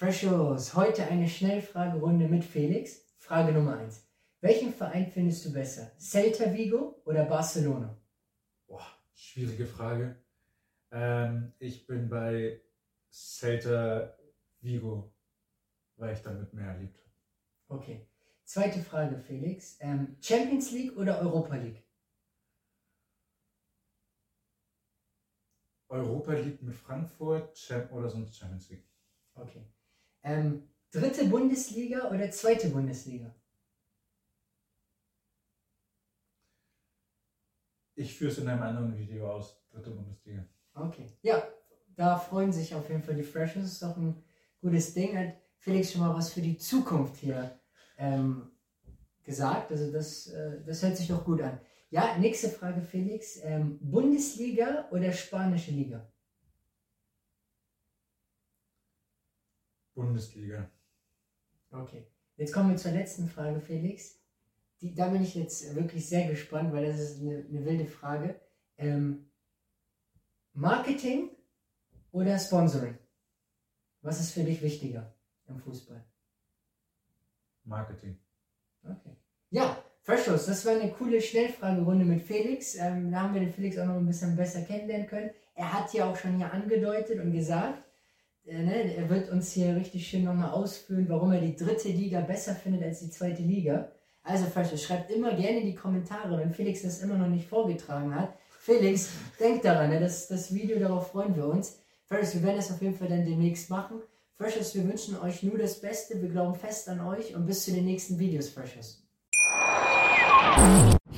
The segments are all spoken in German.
Freshos, heute eine Schnellfragerunde mit Felix. Frage Nummer 1. Welchen Verein findest du besser? Celta Vigo oder Barcelona? Boah, schwierige Frage. Ähm, ich bin bei Celta Vigo, weil ich damit mehr erlebt habe. Okay. Zweite Frage, Felix. Ähm, Champions League oder Europa League? Europa League mit Frankfurt Cham- oder sonst Champions League. Okay. Ähm, dritte Bundesliga oder zweite Bundesliga? Ich führe es in einem anderen Video aus. Dritte Bundesliga. Okay. Ja, da freuen sich auf jeden Fall die Freshers. Ist doch ein gutes Ding. Hat Felix schon mal was für die Zukunft hier ähm, gesagt. Also das, äh, das hört sich doch gut an. Ja, nächste Frage, Felix. Ähm, Bundesliga oder spanische Liga? Bundesliga. Okay. Jetzt kommen wir zur letzten Frage, Felix. Die, da bin ich jetzt wirklich sehr gespannt, weil das ist eine, eine wilde Frage. Ähm, Marketing oder Sponsoring? Was ist für dich wichtiger im Fußball? Marketing. Okay. Ja, Freshos, das war eine coole Schnellfragerunde mit Felix. Ähm, da haben wir den Felix auch noch ein bisschen besser kennenlernen können. Er hat ja auch schon hier angedeutet und gesagt, ne, er wird uns hier richtig schön nochmal ausführen, warum er die dritte Liga besser findet als die zweite Liga. Also Freshos, schreibt immer gerne in die Kommentare, wenn Felix das immer noch nicht vorgetragen hat. Felix, denk daran, ne, das, das Video, darauf freuen wir uns. Freshos, wir werden das auf jeden Fall dann demnächst machen. Freshos, wir wünschen euch nur das Beste, wir glauben fest an euch und bis zu den nächsten Videos, Freshos.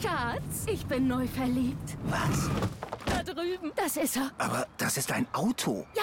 Schatz, ich bin neu verliebt. Was? Da drüben. Das ist er. Aber das ist ein Auto. Ja,